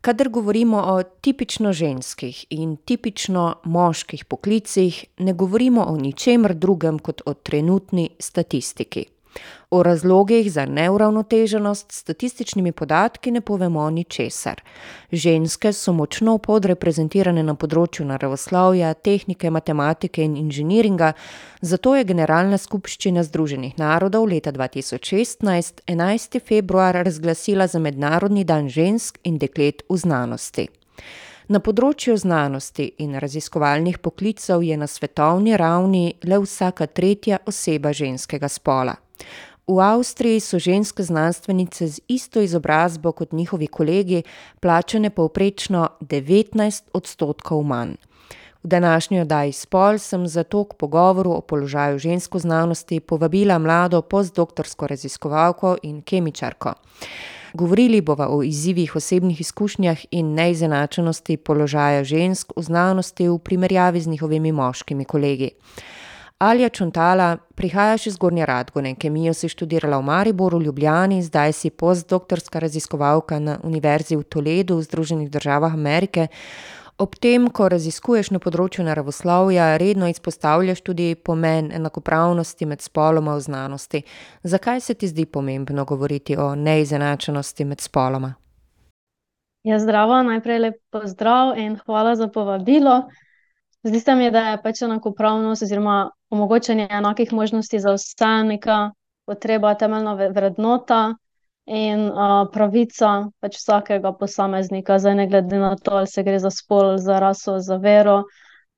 Kadar govorimo o tipično ženskih in tipično moških poklicih, ne govorimo o ničemer drugem kot o trenutni statistiki. O razlogih za neuravnoteženost s statističnimi podatki ne povemo ničesar. Ženske so močno podreprezentirane na področju naravoslovja, tehnike, matematike in inženiringa, zato je Generalna skupščina Združenih narodov leta dva tisoč šestnajst enajsti februar razglasila za mednarodni dan žensk in deklet v znanosti. Na področju znanosti in raziskovalnih poklicev je na svetovni ravni le vsaka tretja oseba ženskega spola. V Avstriji so ženske znanstvenice z isto izobrazbo kot njihovi kolegi plačane povprečno devetnajst odstotkov manj. V današnji oddaji Spol sem zato k pogovoru o položaju žensk v znanosti povabila mlado postdoktorsko raziskovalko in kemičarko. Govorili bova o izzivih, osebnih izkušnjah in neizenačenosti položaja žensk v znanosti v primerjavi z njihovimi moškimi kolegi. Alja Čontala, prihajaš iz Gornje Radgone, kemijo si študirala v Mariboru, Ljubljani, zdaj si postdoktorska raziskovalka na Univerzi v Toledu v Združenih državah Amerike. Ob tem, ko raziskuješ na področju naravoslovja, redno izpostavljaš tudi pomen enakopravnosti med spoloma v znanosti. Zakaj se ti zdi pomembno govoriti o neizenačenosti med spoloma? Ja, zdravo, najprej lep pozdrav in hvala za povabilo. Zdi se mi, da je pač enakopravnost oziroma omogočanje enakih možnosti za vse neka potreba, temeljna vrednota in, pravica pač vsakega posameznika, zdaj ne glede na to, ali se gre za spol, za raso, za vero.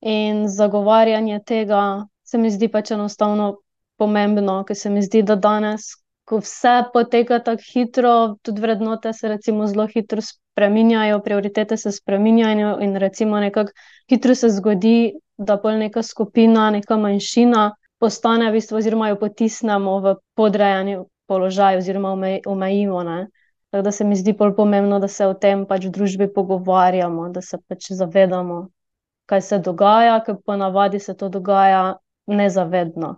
In zagovarjanje tega se mi zdi pač enostavno pomembno, ker se mi zdi, da danes, ko vse poteka tako hitro, tudi vrednote se recimo zelo hitro spreminjajo, prioritete se spreminjajo in recimo nekako hitro se zgodi, da pol neka skupina, neka manjšina postane v bistvu oziroma jo potisnemo v podrejeni položaj oziroma omejimo, ne. Tako da se mi zdi pol pomembno, da se o tem pač v družbi pogovarjamo, da se pač zavedamo, kaj se dogaja, ker ponavadi se to dogaja nezavedno.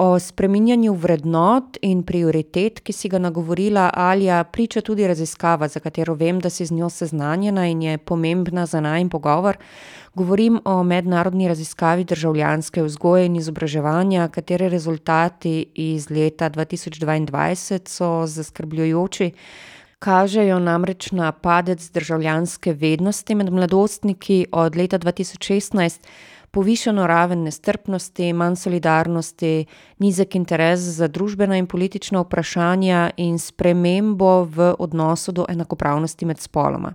O spreminjanju vrednot in prioritet, ki si ga nagovorila, Alja, priča tudi raziskava, za katero vem, da si z njo seznanjena in je pomembna za najin pogovor. Govorim o mednarodni raziskavi državljanske vzgoje in izobraževanja, katere rezultati iz leta dva tisoč dvaindvajset so zaskrbljujoči. Kažejo namreč na padec državljanske vednosti med mladostniki od leta dva tisoč šestnajst, povišano raven nestrpnosti, manj solidarnosti, nizek interes za družbena in politična vprašanja in spremembo v odnosu do enakopravnosti med spoloma.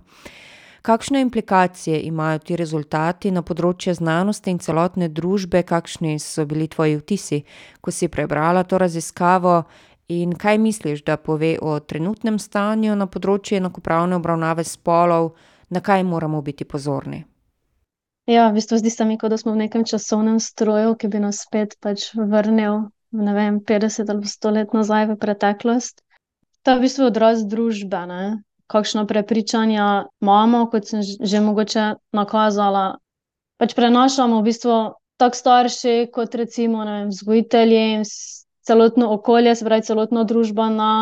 Kakšne implikacije imajo ti rezultati na področje znanosti in celotne družbe, kakšni so bili tvoji vtisi, ko si prebrala to raziskavo, in kaj misliš, da pove o trenutnem stanju na področju enakopravne obravnave spolov, na kaj moramo biti pozorni? Ja, v bistvu zdi se mi, kot da smo v nekem časovnem stroju, ki bi nas spet pač vrnil, ne vem, petdeset ali pa sto let nazaj v preteklost. To je v bistvu odraz družbe, ne. Kakšna prepričanja imamo, kot sem že mogoče nakazala, pač prenašamo v bistvu tako starši kot recimo, vem, vzgojitelji, celotno okolje, se pravi celotna družba na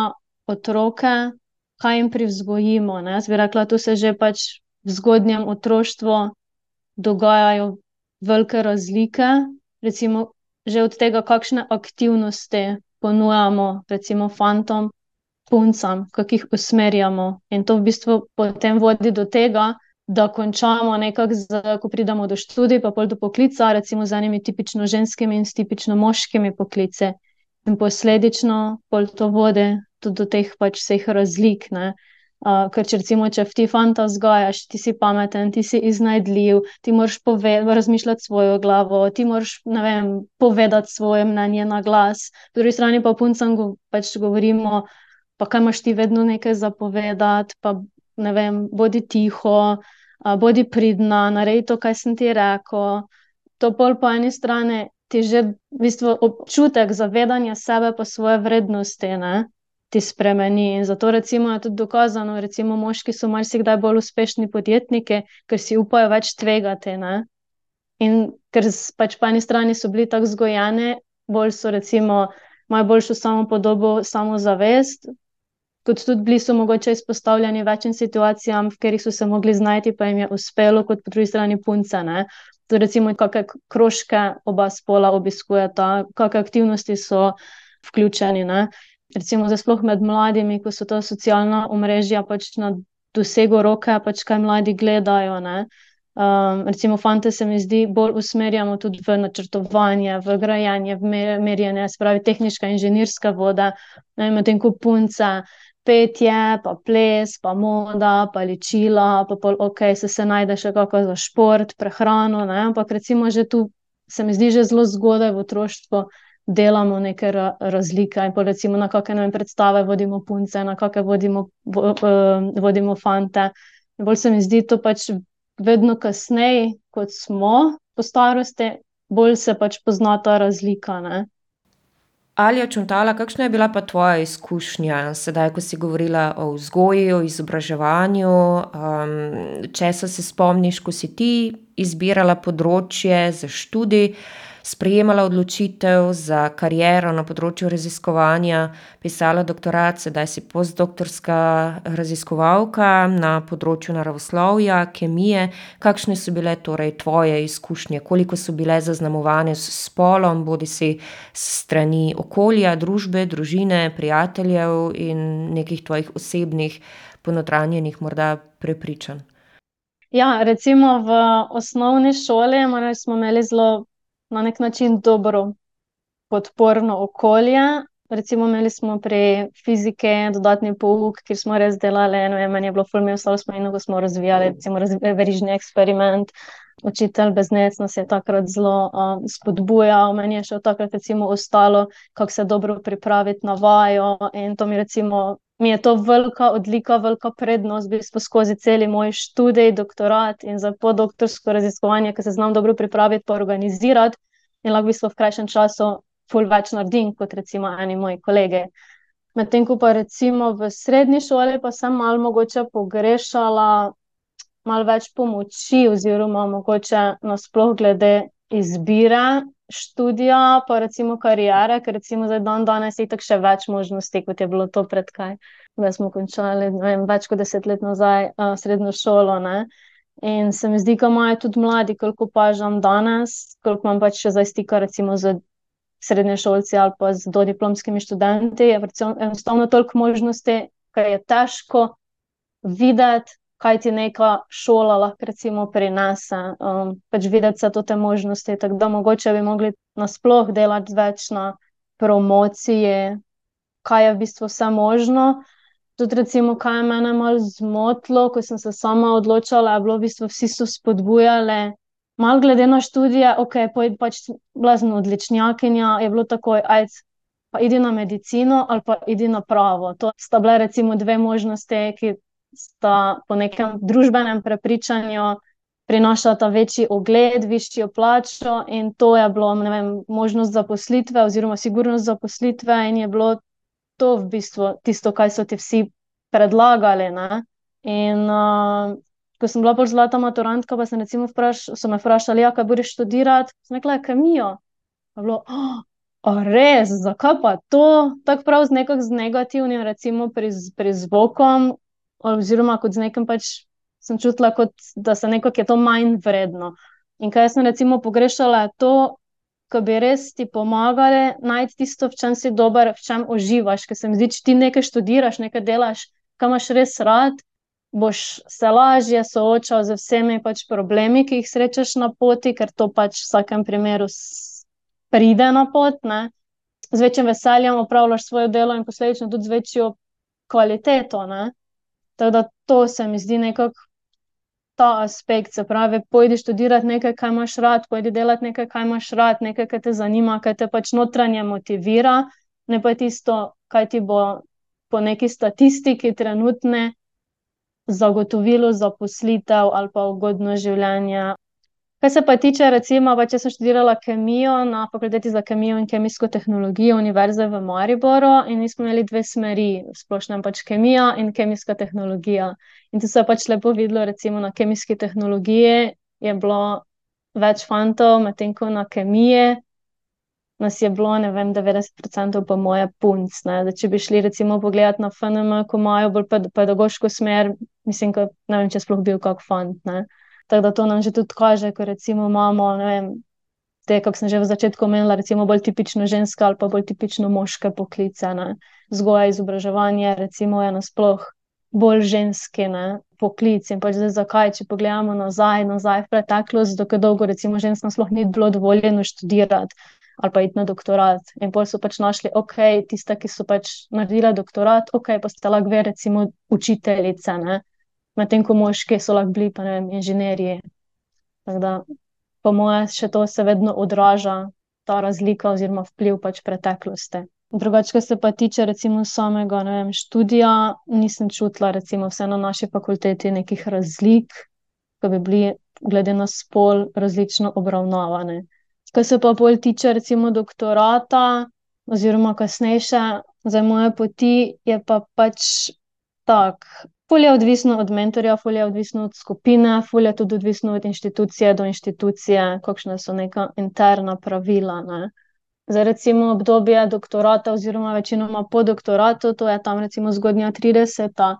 otroke, kaj jim privzgojimo, ne, jaz bi rekla, to se že pač v zgodnjem otroštvu dogajajo velike razlike. Recimo že od tega, kakšne aktivnosti ponujamo recimo fantom, puncam, kako jih usmerjamo. In to v bistvu potem vodi do tega, da končamo nekako z, ko pridemo do študij pa pol do poklica, recimo z enimi tipično ženskimi in s tipično moškimi poklici. In posledično pol to vodi tudi do teh pač vseh razlik, ne. Ker če recimo, če ti fanta vzgajaš, ti si pameten, ti si iznajdljiv, ti moraš razmišljati svojo glavo, ti moraš, ne vem, povedati svoje mnenje na glas. Po drugi strani pa puncam pač govorimo: "Pa kaj imaš ti vedno nekaj za povedati, pa ne vem, bodi tiho, bodi pridna, naredi to, kaj sem ti rekel." To pol po eni strani ti že v bistvu občutek zavedanja sebe pa svoje vrednosti, ne, ti spremeni, in zato recimo je tudi dokazano, recimo moški so marsikdaj bolj uspešni podjetniki, ker si upajo več tvegati, ne. In ker pač po eni strani so bili tako vzgojeni, bolj so recimo, imajo boljšo samopodobo, samozavest, kot tudi bili so mogoče izpostavljeni večjim situacijam, v katerih so se mogli znajti, pa jim je uspelo, kot po drugi strani punce. Ne? To recimo, kakšne krožke oba spola obiskujeta, kakšne aktivnosti so vključeni. Ne? Recimo, sploh med mladimi, ko so ta socialna omrežja pač na dosegu roke, pač kaj mladi gledajo. Ne? Um, recimo, fante se mi zdi, bolj usmerjamo tudi v načrtovanje, v grajanje, v merjenje, spravi tehnička, inženirska voda, medtem ko punce petje, pa ples, pa moda, pa ličila, pa pol, ok, se, se najde še kako za šport, prehrano. Ne? Ampak recimo že tu se mi zdi že zelo zgodaj v otroštvu. Delamo neke ra razlike, in recimo na kakšne predstave vodimo punce, na kakšne vodimo, vo, uh, vodimo fante. In bolj se mi zdi to pač vedno kasneje, kot smo po starosti, bolj se pač pozna ta razlika. Ne? Ali je čuntala, kakšna je bila pa tvoja izkušnja, sedaj, ko si govorila o vzgoji, o izobraževanju? Um, če se spomniš, ko si ti izbirala področje za študij? Sprejemala odločitev za kariero na področju raziskovanja, pisala doktorat, sedaj si postdoktorska raziskovalka na področju naravoslovja, kemije. Kakšne so bile torej tvoje izkušnje, koliko so bile zaznamovane s spolom, bodi si strani okolja, družbe, družine, prijateljev in nekih tvojih osebnih, ponotranjenih morda prepričanj? Ja, recimo v osnovni šoli smo imeli zelo na nek način dobro podporno okolje. Recimo, imeli smo pri fizike dodatni pouk, kjer smo res delali, eno je meni bilo fulmin, ostalo smo in ko smo razvijali, recimo, verižni eksperiment. Učitelj Beznec nas je takrat zelo um, spodbujal, meni je še takrat recimo ostalo, kako se dobro pripraviti na vajo in to mi recimo mi je to velika odlika, velika prednost, bi skozi cel moj študij, doktorat in za podoktorsko raziskovanje, ki se znam dobro pripraviti, pa organizirati in lahko v, v krajšem času ful več naredim kot recimo eni moji kolege. Medtem ko pa recimo v srednji šoli pa sem malo mogoče pogrešala malo več pomoči oziroma mogoče nasploh glede izbire študija, pa recimo karijere, ker recimo za dan danes je tako še več možnosti, kot je bilo to pred kaj. Da smo končali vem, več kot deset let nazaj uh, srednjo šolo. Ne? In se mi zdi, da imajo tudi mladi, koliko pažam danes, koliko imam pač še zdaj stika recimo z srednje šolci ali pa z dodiplomskimi študenti, je enostavno toliko možnosti, ker je težko videti, kaj ti neka šola lahko recimo prinese. Um, pač videti se te možnosti, tako da mogoče bi mogli nasploh delati več na promociji, kaj je v bistvu vse možno. Tudi, recimo, kaj je mene malo zmotilo, ko sem se sama odločila, je bilo v bistvu vsi so spodbujali. Mal glede na študije, ok, pojdi pač blazno odličnjakinja, je bilo takoj, ajc, pa idi na medicino ali pa idi na pravo. To sta bile recimo dve možnosti, ki sta po nekem družbenem prepričanju prinašata večji ogled, višjo plačo, in to je bilo vem, možnost zaposlitve, oziroma sigurnost zaposlitve, in je bilo to v bistvu tisto, kar so ti vsi predlagali. Ne? In uh, ko sem bila bolj zlata maturantka, pa sem vpraš, so me vprašali, ja, kaj boš študirati, sem rekla, kemijo. Je bilo, oh, A res, zakaj pa to? Tako prav z nekim negativnim, recimo, prizvokom, oziroma kot z nekim pač sem čutila, kot, da se nekako je to manj vredno. In kaj sem recimo pogrešala, je to, ko bi res ti pomagali najti tisto, v čem si dober, v čem uživaš. Ker se mi zdi, če ti nekaj študiraš, nekaj delaš, kam imaš res rad, boš se lažje soočal z vsemi pač problemi, ki jih srečaš na poti, ker to pač v vsakem primeru pride na pot. Ne? Z večjim veseljem opravljaš svoje delo in posledično tudi z večjo kvaliteto. Ne? Tako da to se mi zdi nekako ta aspekt, se pravi, pojdi študirati nekaj, kar imaš rad, pojdi delati nekaj, kar imaš rad, nekaj, kar te zanima, kar te pač notranje motivira, ne pa tisto, kaj ti bo po neki statistiki trenutne zagotovilo zaposlitev ali pa ugodno življenje Kar se pa tiče, recimo, pa če sem študirala kemijo na fakulteti za kemijo in kemijsko tehnologijo Univerze v Mariboru, in mi smo imeli dve smeri, splošno pač kemija in kemijska tehnologija. In tu se je pač lepo videlo, recimo na kemijski tehnologiji je bilo več fantov, medtem ko na kemiji nas je bilo, ne vem, 90% pa moje punc. Da če bi šli recimo pogledat na FNM, ko imajo bolj pedagoško smer, mislim, da ne vem, če sploh bil kak fant. Ne? Tako da to nam že tudi kaže, ko recimo imamo, ne vem, te, kako sem že v začetku omenila, recimo bolj tipično ženske ali pa bolj tipično moške poklice, ne? zgoja, izobraževanje, recimo je nasploh bolj ženske ne? poklic. In pač zdaj zakaj, če pogledamo nazaj, nazaj v preteklost, dokaj dolgo recimo ženskam sploh ni bilo dovoljeno študirati ali pa iti na doktorat. In pol so pač našli, ok, tiste, ki so pač naredili doktorat, ok, pa ste lahko, recimo, učiteljice, medtem ko moški so lahko bili, pa ne vem, inženirji. Tako da, po mojem, še to se vedno odraža, ta razlika oziroma vpliv pač preteklosti. Drugače, kar se pa tiče recimo samega vem, študija, nisem čutila, recimo, vse na naši fakulteti nekih razlik, ki bi bili glede na spol različno obravnavane. Kar se pa bolj tiče, recimo, doktorata, oziroma kasnejše, za moje poti, je pa pač tako. Ful je odvisno od mentorja, ful je odvisno od skupine, ful je tudi odvisno od institucije do institucije, kakšna so neka interna pravila. Ne. Za recimo obdobje doktorata, oziroma večinoma po doktoratu, to je tam recimo zgodnja trideseta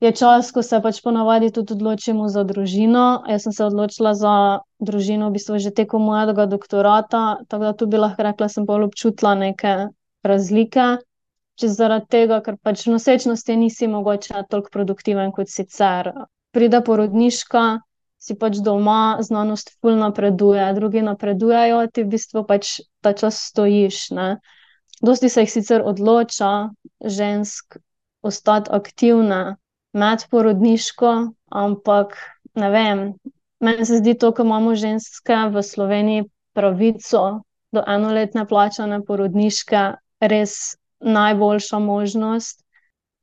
je čas, ko se pač ponavadi tudi odločimo za družino. Jaz sem se odločila za družino v bistvu že tekom mojega doktorata, tako da tu bi lahko rekla, da sem bolj občutila neke razlike. Če zaradi tega, ker pač nosečnosti nisi mogoče toliko produktiven kot sicer. Pride porodniška, si pač doma, znanost ful napreduje, drugi napredujejo, ti v bistvu pač ta čas stojiš. Ne. Dosti se jih sicer odloča, žensk, ostati aktivne, medporodniško, ampak ne vem, meni se zdi to, ko imamo ženske v Sloveniji pravico do enoletne plačane porodniške, res najboljša možnost.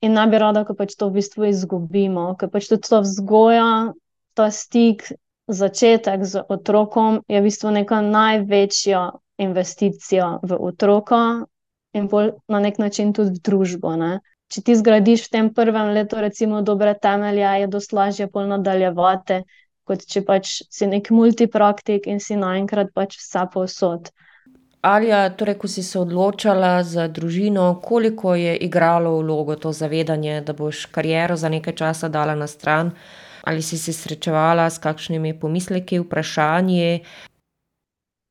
In ne bi rada, ko pač to v bistvu izgubimo, ker pač tudi ta vzgoja, ta stik, začetek z otrokom je v bistvu neka največja investicija v otroka in na nek način tudi v družbo. Ne? če ti zgradiš v tem prvem letu, recimo, dobre temelje, je dosti lažje pol nadaljevati, kot če pač si nek multipraktik in si naenkrat pač vse posod. Alja, torej, ko si se odločala za družino, koliko je igralo vlogo to zavedanje, da boš kariero za nekaj časa dala na stran, ali si se srečevala s kakšnimi pomisleki, vprašanji?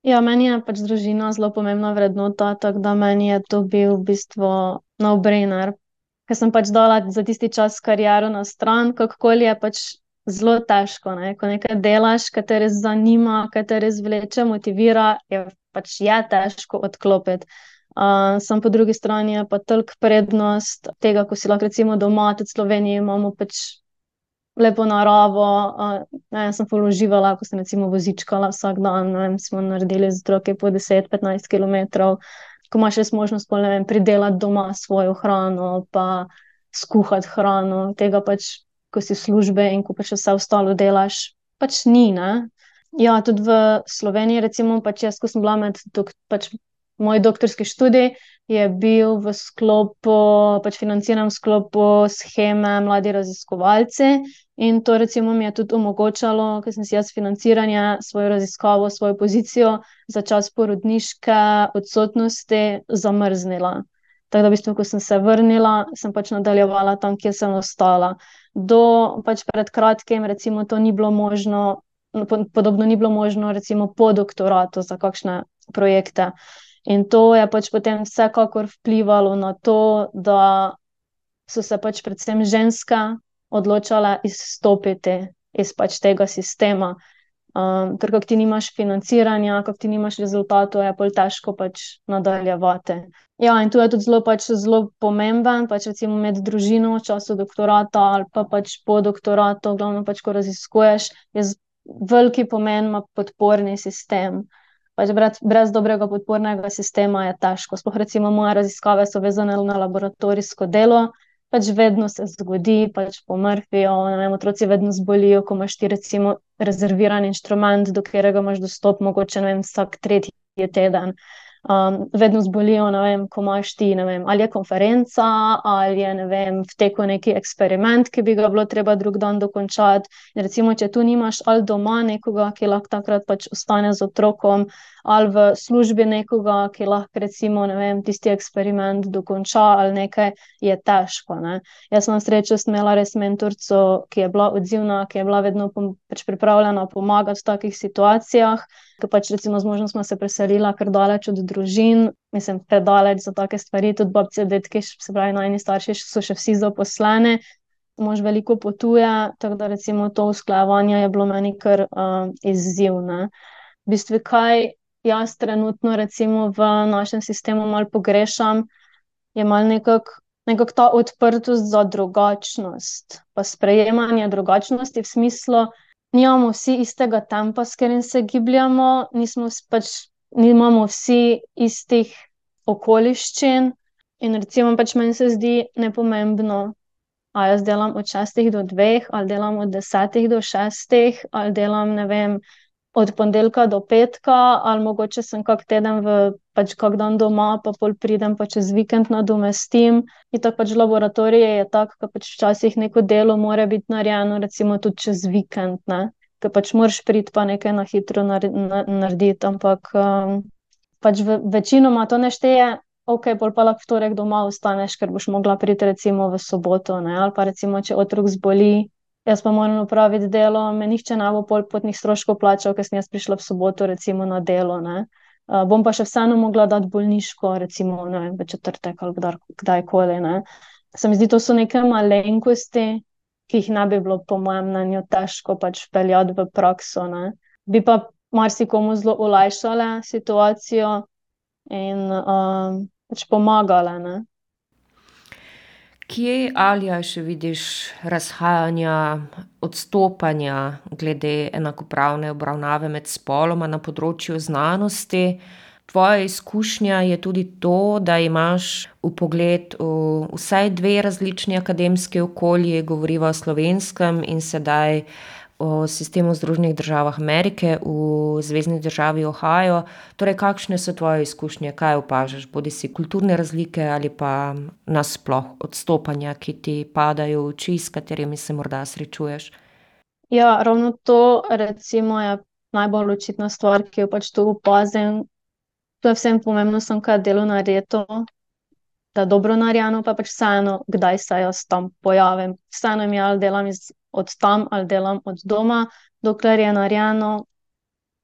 Ja, meni je pač družina zelo pomembna vrednota, tako da meni je to bil v bistvu no-brainer ker sem pač dala za tisti čas kariero na stran, kakorkoli je pač zelo težko. Ne? Ko nekaj delaš, kar te res zanima, kar te res vleče, motivira, je pač je težko odklopiti. Uh, sam po drugi strani je pa toliko prednost tega, ko si lahko recimo doma, tudi v Sloveniji imamo pač lepo naravo. Uh, ne, sem položivala, ko sem recimo vozičkala vsak dan, ne smo naredili z otroki po 10-15 km ko imaš res možnost pol, vem, pridelati doma svojo hrano, pa skuhati hrano, tega pač, ko si v službi in ko pač vse ostalo delaš, pač ni. Ne? Ja, tudi v Sloveniji, recimo, pač jaz, ko sem bila med pač moj doktorski študij, je bil v sklopu, pač financiran v sklopu scheme Mladi raziskovalci. In to, recimo, mi je tudi omogočalo, ker sem si jaz financiranje, svojo raziskavo, svojo pozicijo za čas porodniške odsotnosti zamrznila. Tako da, v bistvu, ko sem se vrnila, sem pač nadaljevala tam, kjer sem ostala. Do pač pred kratkim, recimo, to ni bilo možno, podobno ni bilo možno, recimo, po doktoratu za kakšne projekte. In to je pač potem vsekakor vplivalo na to, da so se pač predvsem ženske odločala izstopiti iz pač tega sistema. Um, ker, ko ti nimaš financiranja, ko ti nimaš rezultatov, je bolj težko pač nadaljevati. Ja, in tu je tudi zelo, pač, zelo pomemben, pač recimo med družino v času doktorata ali pa pač po doktoratu, glavno pač, ko raziskuješ, je veliki pomen ima podporni sistem. Pač brez, brez dobrega podpornega sistema je težko. Sploh recimo moje raziskave so vezane na laboratorijsko delo, pač vedno se zgodi, pač pomrfijo, vem, otroci vedno zbolijo, ko imaš ti recimo rezerviran inštrument, do katerega imaš dostop, mogoče vem, vsak tretji teden. Um, vedno zbolijo, vem, ko imaš ti, vem, ali je konferenca, ali je, ne vem, v teku neki eksperiment, ki bi ga bilo treba drug dan dokončati. In recimo, če tu nimaš ali doma nekoga, ki lahko takrat pač ostane z otrokom, ali v službi nekoga, ki lahko recimo, vem, tisti eksperiment dokonča ali nekaj, je težko, ne. Jaz sem srečo imela res mentorico, ki je bila odzivna, ki je bila vedno pač pripravljena pomagati v takih situacijah, ke pač recimo z sva se preselila kar daleč od družin, mislim, predaleč za take stvari, tudi babice, dedki, se pravi najini starši so še vsi zaposleni. Mož veliko potuje, tako da recimo to usklajevanje je bilo meni kar, izziv, ne. V bistvu, kaj jaz trenutno recimo v našem sistemu malo pogrešam, je malo nekako, nekako ta odprtost za drugačnost pa sprejemanje drugačnosti v smislu, nimamo vsi istega tempa, s katerim se gibljemo, nismo pač, nimamo vsi istih okoliščin. In recimo pač meni se zdi nepomembno, a jaz delam od šestih do dveh ali delam od desetih do šestih ali delam, ne vem, od ponedeljka do petka ali mogoče sem kak teden v, pač kak dan doma pa pol pridem pa čez vikend nadomestim. Itak pač laboratorij je tak, ke pač včasih neko delo mora biti narejeno recimo tudi čez vikend, ne. Ke pač moraš priti pa nekaj na hitro narediti, ampak, pač večinoma to ne šteje. Okej, pol pa lahko v torek doma ostaneš, ker boš mogla priti recimo v soboto, ne, ali pa recimo, če otrok zboli, jaz pa moram opraviti delo, me nihče ne bo pol potnih stroškov plačal, ke sem jaz prišla v soboto recimo na delo, ne. bom pa še vseeno mogla dati bolniško recimo, ne v četrtek ali kdajkoli, ne. Se mi zdi, to so neke malenkosti, ki jih ne bi bilo po mojem mnenju težko pač vpeljati v prakso, ne. Bi pa marsikomu zelo olajšale situacijo in, pač pomagale, ne. Kje, Alja, še vidiš razhajanja, odstopanja glede enakopravne obravnave med spoloma na področju znanosti? Tvoja izkušnja je tudi to, da imaš vpogled v vsaj dve različni akademski okolji, govoriva o slovenskem in sedaj o sistemu v Združenih državah Amerike, v zvezni državi Ohio. Torej, kakšne so tvoje izkušnje, kaj opažaš, bodisi kulturne razlike ali pa nasploh odstopanja, ki ti padejo v oči, s katerimi se morda srečuješ? Ja, ravno to recimo je najbolj očitna stvar, ki jo pač tu opazim. To je vseeno pomembno, samo ke je delo narejeno, da dobro narejeno, pa pač vseeno, kdaj se jaz tam pojavim. Vseeno ali delam iz, od tam ali delam od doma, dokler je narejeno,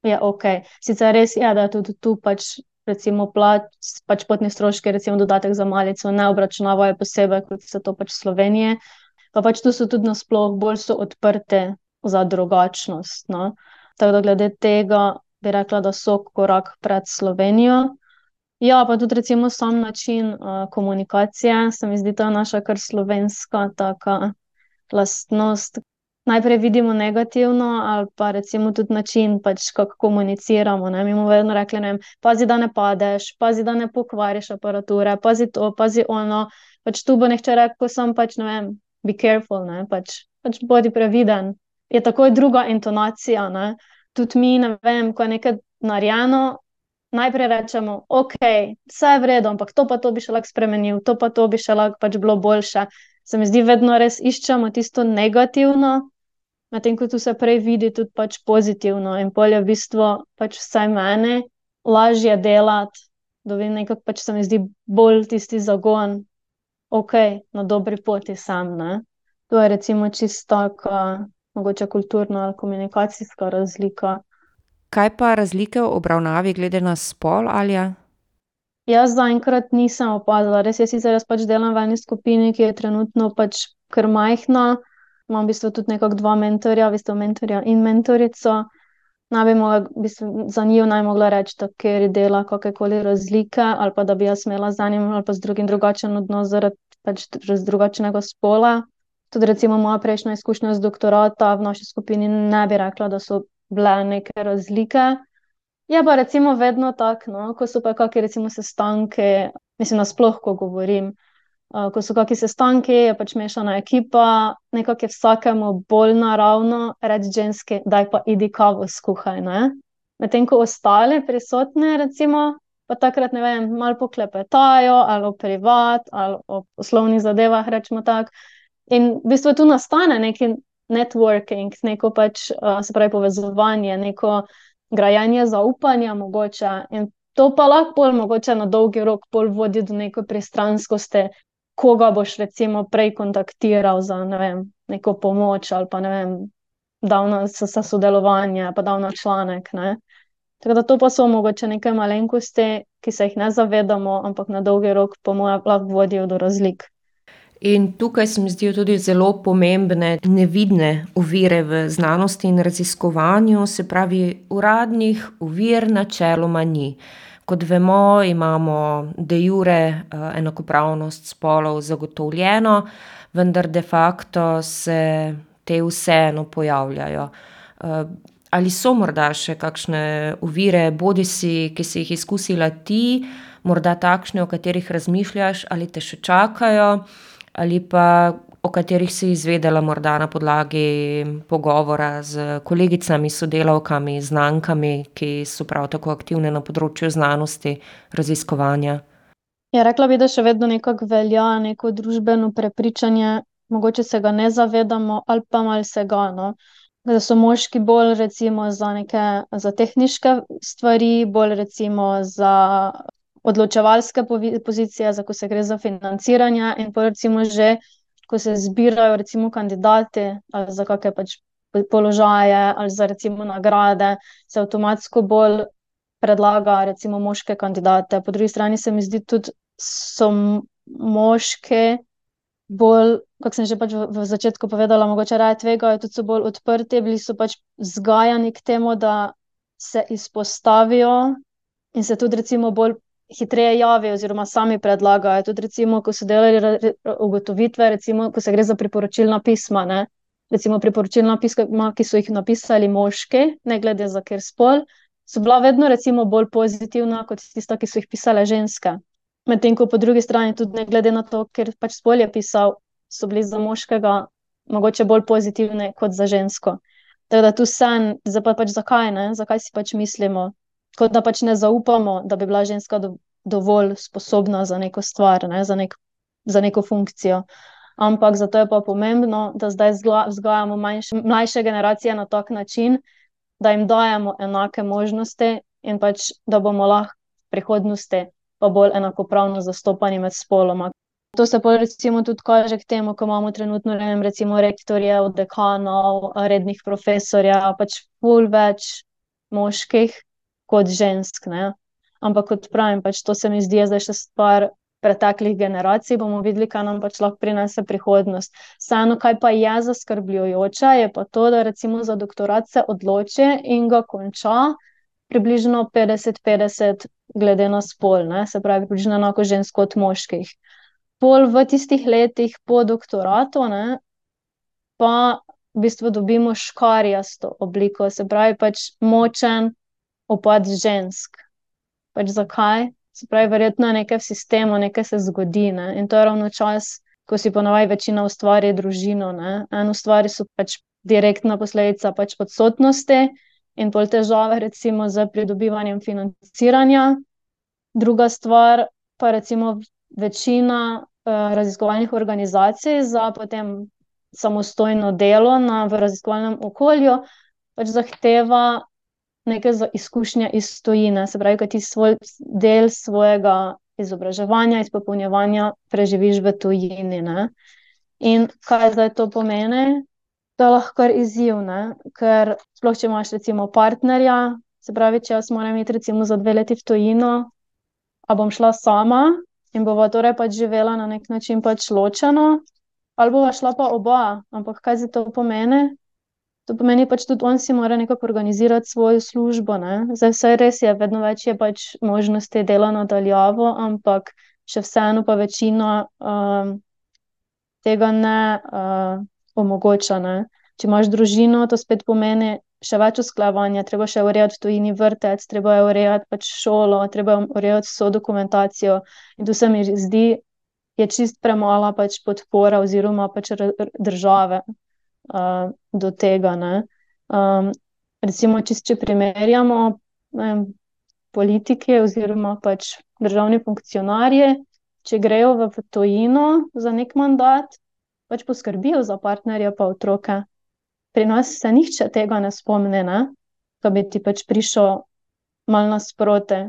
je okej. Sicer res je, da tudi tu pač recimo pač potni stroški, recimo dodatek za malico ne obračunavajo posebej, kot se to pač v Sloveniji. Pa pač tu so tudi nasploh bolj so odprti za drugačnost, no. Tako da glede tega bi rekla, da so korak pred Slovenijo. Ja, pa tudi recimo sam način, komunikacije, se mi zdi ta naša kar slovenska taka lastnost. Najprej vidimo negativno ali pa recimo tudi način pač, kako komuniciramo, ne, mi bomo vedno rekli, ne vem: "Pazi, da ne padeš, pazi, da ne pokvariš aparature, pazi to, pazi ono." Pač tu bo nihče rekel samo pač, ne vem: "Be careful," ne, pač, pač bodi previden. Je takoj druga intonacija, ne. Tudi mi, ne vem, ko je nekaj narejeno, najprej rečemo: "Okej, vse je v redu, ampak to pa to bi še lahko spremenili, to pa to bi še lahko pač bilo boljše." Se mi zdi, vedno res iščemo tisto negativno, medtem ko tu se prej vidi tudi pač pozitivno, in pol je v bistvu pač vsaj meni lažje delati, dobim nekako pač, se mi zdi, bolj tisti zagon: "Okej, na dobri poti sem, ne." To je recimo čisto taka mogoče kulturna ali komunikacijska razlika. Kaj pa razlike v obravnavi glede na spol, Alja? Jaz zaenkrat nisem opazila, res je, sicer jaz pač delam v eni skupini, ki je trenutno pač kar majhna, imam v bistvu tudi nekako dva mentorja, v bistvu mentorja in mentorico. Ne bi mogla, v bistvu za ne bi mogla reči, da kateri dela kakekoli razlike ali pa da bi jaz imela z enim ali pa z drugim drugačen odnos zaradi pač drugačnega spola. Tudi recimo moja prejšnja izkušnja z doktorata v naši skupini, ne bi rekla, da so bile neke razlike. Je pa recimo vedno tako, no, ko so pa kaki recimo sestanki, mislim nasploh, ko govorim, ko so kaki sestanki, je pač mešana ekipa, nekako je vsakemu bolj naravno reči ženski: "Daj pa pojdi kavo skuhaj, ne." Medtem ko ostali prisotni recimo pa takrat, ne vem, malo poklepetajo, ali o privat, ali o poslovnih zadevah, rečemo tako. In v bistvu tu nastane neki networking, neko pač, uh, se pravi, povezovanje, neko grajanje zaupanja, mogoče. In to pa lahko mogoče na dolgi rok bolj vodi do neke pristranskosti, koga boš recimo prej kontaktiral za ne vem, neko pomoč ali pa ne vem, dal na sodelovanje, pa dal na članek. Ne. Tako da to pa so mogoče neke malenkosti, ki se jih ne zavedamo, ampak na dolgi rok, po mojem, lahko vodijo do razlik. In tukaj se mi zdijo tudi zelo pomembne nevidne ovire v znanosti in raziskovanju, se pravi, uradnih ovir načeloma ni. Kot vemo, imamo de jure eh, enakopravnost spolov zagotovljeno, vendar de facto se te vseeno pojavljajo. Eh, ali so morda še kakšne ovire, bodisi, ki si jih izkusila ti, morda takšne, o katerih razmišljaš, ali te še čakajo? Ali pa o katerih si izvedela morda na podlagi pogovora z kolegicami, sodelavkami, znankami, ki so prav tako aktivne na področju znanosti, raziskovanja. Ja, rekla bi, da še vedno nekako velja neko družbeno prepričanje, mogoče se ga ne zavedamo, ali pa malo se ga. No? Da so moški bolj recimo za neke za tehniške stvari, bolj recimo za odločevalske pozicije, za ko se gre za financiranje, in pa recimo že, ko se zbirajo recimo kandidati ali za kakšne pač položaje ali za recimo nagrade, se avtomatsko bolj predlaga recimo moške kandidate. Po drugi strani se mi zdi tudi, so moški bolj, kako sem že pač v, v začetku povedala, mogoče raje tvegajo, tudi so bolj odprti, bili so pač vzgajani k temu, da se izpostavijo in se tudi recimo bolj hitreje javijo, oziroma sami predlagajo. Tudi, recimo, ko so delali ugotovitve, recimo, ko se gre za priporočilna pisma. Ne? Recimo, priporočilna pisma, ki so jih napisali moški, ne glede za kjer spol, so bila vedno recimo, bolj pozitivna kot tista, ki so jih pisale ženske. Medtem ko po drugi strani, tudi ne glede na to, ker pač spol je pisal, so bili za moškega mogoče bolj pozitivni kot za žensko. Tako da tu sem, zdaj pa pač zakaj ne, zakaj si pač mislimo, kot da pač ne zaupamo, da bi bila ženska do, dovolj sposobna za neko stvar, ne, za, nek, za neko funkcijo. Ampak zato je pa pomembno, da zdaj vzgajamo manjše, mlajše generacije na tak način, da jim dajemo enake možnosti in pač, da bomo lahko v prihodnosti pa bolj enakopravno zastopani med spoloma. To se pa recimo tudi kaže k temu, ko imamo trenutno, ne vem, recimo rektorje, dekanov, rednih profesorjev, pač pol več moških, kot žensk. Ne? Ampak kot pravim, pač to se mi zdi zdaj še stvar preteklih generacij. bomo videli, kaj nam pač lahko prinese prihodnost. Vseeno, kaj pa je zaskrbljujoče, je pa to, da recimo za doktorat se odloči in ga konča približno 50-50, glede na spol, ne? se pravi, približno enako žensk kot moških. Pol v tistih letih po doktoratu, ne, pa v bistvu dobimo škarjasto obliko, se pravi, pač močen, upad žensk. Pač zakaj? Se pravi, verjetno je nekaj v sistemu, nekaj se zgodi. Ne? In to je ravno čas, ko si ponovaj večina ustvari družino. Ne? Eno stvar so pač direktna posledica pač odsotnosti in pol težave, recimo, z pridobivanjem financiranja. Druga stvar pa recimo večina uh, raziskovalnih organizacij za potem samostojno delo na, v raziskovalnem okolju pač zahteva neke izkušnje iz tujine, se pravi, da ti svoj del svojega izobraževanja, izpopolnjevanja preživiš v tujini. Ne? In kaj zdaj to pomeni? To je lahko izziv, ne? ker sploh če imaš recimo partnerja, se pravi, če jaz moram iti recimo za dve leti v tujino, a bom šla sama in bova torej pač živela na nek način pač ločeno, ali bova šla pa oba, ampak kaj zdaj to pomeni? To pomeni pač tudi, on si mora nekako organizirati svojo službo. Ne? Zdaj, vse res je, vedno več je pač možnosti dela nadaljavo, ampak še vseeno pa večina um, tega ne uh, omogoča. Ne? Če imaš družino, to spet pomeni še več usklajevanja, treba še urejati tujini vrtec, treba je urejati pač šolo, treba je urejati vso dokumentacijo. In tu se mi zdi, je čist premala pač podpora oziroma pač države uh, do tega. Um, recimo, če, če primerjamo, vem, politiki oziroma pač državni funkcionarji, če grejo v tujino za neki mandat, pač poskrbijo za partnerje pa otroke. Pri nas se nihče tega ne spomni, ne? Ko bi ti pač prišel malo nasproti,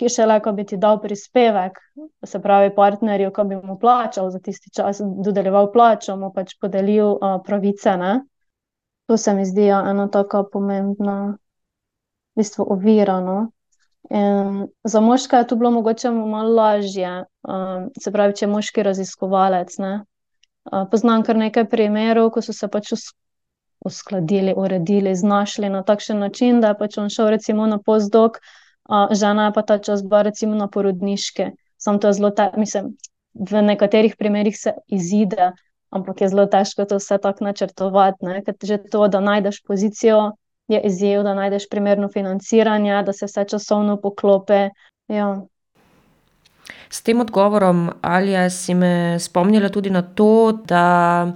ki šele, ko bi ti dal prispevek, se pravi partnerju, ko bi mu plačal za tisti čas, dodeljeval plačo, mu pač podelil, pravice, ne. To se mi zdi, ja, ena taka pomembna v bistvu ovira, no. za moške je to bilo mogoče malo lažje, se pravi, če je moški raziskovalec, ne. poznam kar nekaj primerov, ko so se pač uskladili, uredili, znašli na takšen način, da je pač on šel recimo na postdoc, žena je pa ta čas bila recimo na porodniški. Samo to je zelo mislim, v nekaterih primerih se izide, ampak je zelo težko to vse tako načrtovati, ne, ker že to, da najdeš pozicijo, je izziv, da najdeš primerno financiranje, da se vse časovno poklopi, ja. S tem odgovorom, Alja, si me spomnila tudi na to, da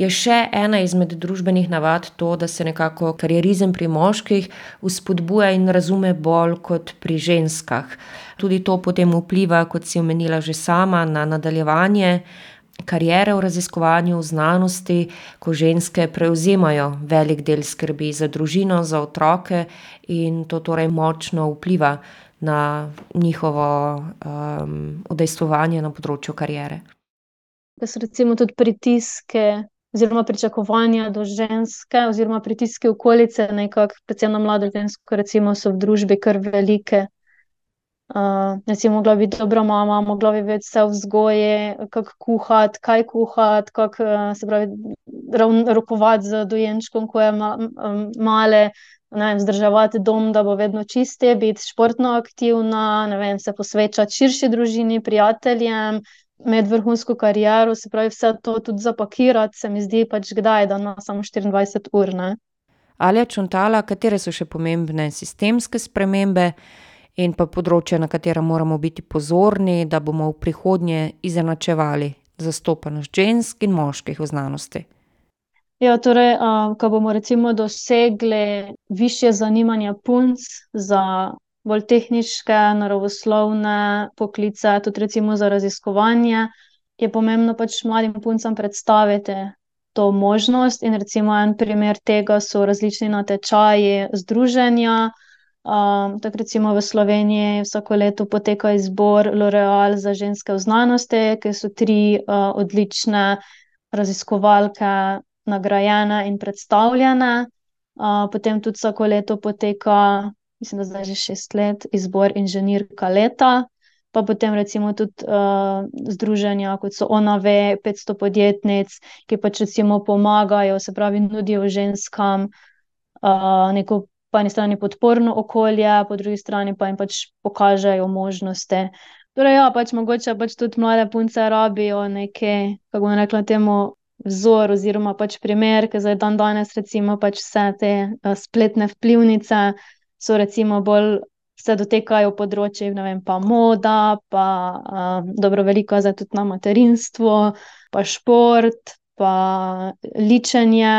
je še ena izmed družbenih navad to, da se nekako karierizem pri moških vzpodbuja in razume bolj kot pri ženskah. Tudi to potem vpliva, kot si omenila že sama, na nadaljevanje kariere v raziskovanju, v znanosti, ko ženske prevzemajo velik del skrbi za družino, za otroke, in to torej močno vpliva na njihovo, udejstvovanje na področju kariere. Da so recimo tudi pritiski oziroma pričakovanja do ženske oziroma pritiski okolice nekako, predvsem na mlado žensko recimo, so v družbi kar veliki. recimo mogla bi biti dobra mama, mogla bi vedeti vse o vzgoji, kako kuhati, kaj kuhati, kako, se pravi, rokovati z dojenčkom, ko je mali, ne vem, vzdrževati dom, da bo vedno čist, biti športno aktivna, vem, se posvečati širši družini, prijateljem, imeti vrhunsko kariero, se pravi, vse to tudi zapakirati, se mi zdi pač kdaj, da ima samo štiriindvajset ur, ne. Alja Čontala, katere so še pomembne sistemske spremembe in pa področja, na katera moramo biti pozorni, da bomo v prihodnje izenačevali zastopanost žensk in moških v znanosti? Ja, torej, ko bomo recimo dosegli višje zanimanje punc za bolj tehniške, naravoslovne poklice, tudi recimo za raziskovanje, je pomembno pač mladim puncam predstaviti to možnost in recimo en primer tega so različni natečaji združenja, tako recimo v Sloveniji vsako leto poteka izbor L'Oréal za ženske v znanosti, ke so tri, odlične raziskovalke nagrajene in predstavljene. potem tudi vsako leto poteka, mislim, da zdaj že šest let, izbor inženirka leta. Pa potem recimo tudi, združenja, kot so Ona ve, Petsto podjetnic, ki pač recimo pomagajo, se pravi, nudijo ženskam, neko po eni strani podporno okolje, po drugi strani pa jim pač pokažejo možnosti. Torej ja, pač mogoče pač tudi mlade punce rabijo neki, kako bom rekla temu, vzor oziroma pač primer, ke zdaj dandanes recimo pač vse te, spletne vplivnice so recimo bolj, se dotikajo področij, ne vem, pa moda pa, dobro, veliko je zdaj tudi na materinstvu, pa šport, pa ličenje.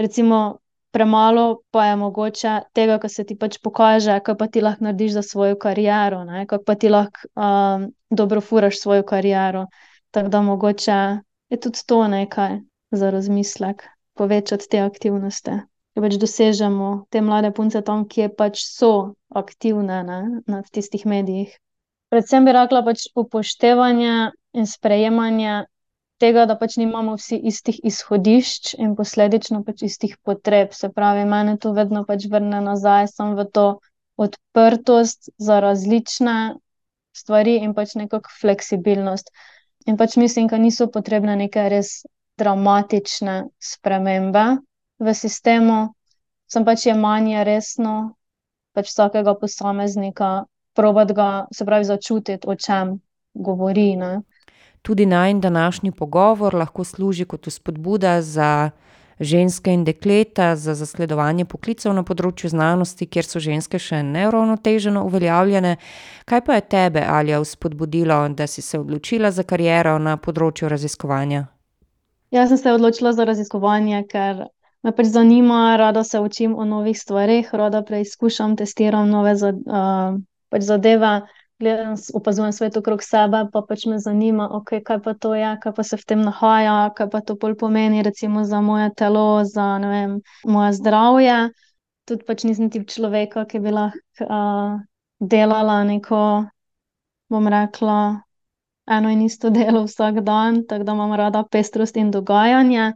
Recimo premalo pa je mogoče tega, ke se ti pač pokaže, kaj pa ti lahko narediš za svojo kariero, ne, kako pa ti lahko, dobro furaš svojo kariero. Tako da mogoče je tudi to nekaj za razmislek, povečati te aktivnosti. Da pač dosežemo te mlade punce tam, kjer pač so aktivne, ne, na tistih medijih. Predvsem bi rekla pač upoštevanje in sprejemanje tega, da pač nimamo vsi istih izhodišč in posledično pač istih potreb, se pravi, mene to vedno pač vrne nazaj samo v to odprtost za različne stvari in pač nekako fleksibilnost. In pač mislim, ke niso potrebne neke res dramatične spremembe v sistemu, samo pač jemanje resno pač vsakega posameznika, probati ga, se pravi, začutiti, o čem govori, ne. Tudi najin današnji pogovor lahko služi kot vzpodbuda za ženske in dekleta za zasledovanje poklicev na področju znanosti, kjer so ženske še neuravnoteženo uveljavljene. Kaj pa je tebe, Alja, vzpodbudilo, da si se odločila za kariero na področju raziskovanja? Jaz sem se odločila za raziskovanje, ker me pač zanima, rada se učim o novih stvareh, rada preizkušam, testiram nove pač zadeve, gledam, opazujem svet okrog sebe, pa pač me zanima, okej, kaj pa to je, kaj pa se v tem nahaja, kaj pa to pol pomeni recimo za moje telo, za, vem, moje zdravje. Tudi pač nisem tip človeka, ki bi lahko, delala neko, bom rekla, eno in isto delo vsak dan, tako da imam rada pestrost in dogajanje.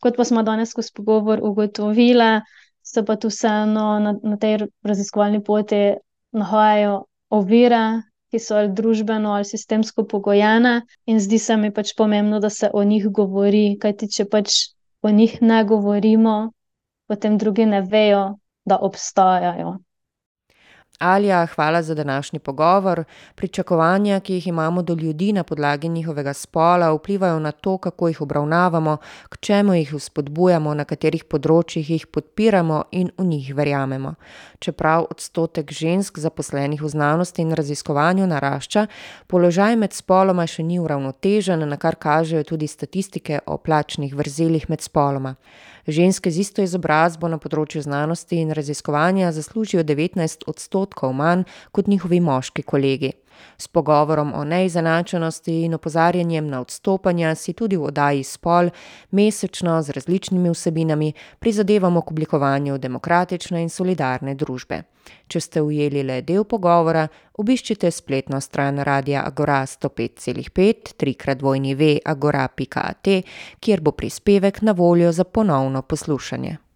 Kot pa smo danes skozi pogovor ugotovile, se pa tu vseeno na, na tej raziskovalni poti nahajajo ovire, ki so ali družbeno ali sistemsko pogojene, in zdi se mi pač pomembno, da se o njih govori, kajti če pač o njih ne govorimo, potem drugi ne vejo, da obstajajo. Alja, hvala za današnji pogovor. Pričakovanja, ki jih imamo do ljudi na podlagi njihovega spola, vplivajo na to, kako jih obravnavamo, k čemu jih vzpodbujamo, na katerih področjih jih podpiramo in v njih verjamemo. Čeprav odstotek žensk, zaposlenih v znanosti in raziskovanju, narašča, položaj med spoloma še ni uravnotežen, na kar kažejo tudi statistike o plačnih vrzelih med spoloma. Ženske z isto izobrazbo na področju znanosti in raziskovanja zaslužijo devetnajst odstotkov manj kot njihovi moški kolegi. S pogovorom o neizenačenosti in opozarjanjem na odstopanja si tudi v oddaji Spol mesečno z različnimi vsebinami prizadevamo k oblikovanju demokratične in solidarne družbe. Če ste ujeli le del pogovora, obiščite spletno stran Radia Agora sto pet celih pet, trikrat dvojni v agora pika at, kjer bo prispevek na voljo za ponovno poslušanje.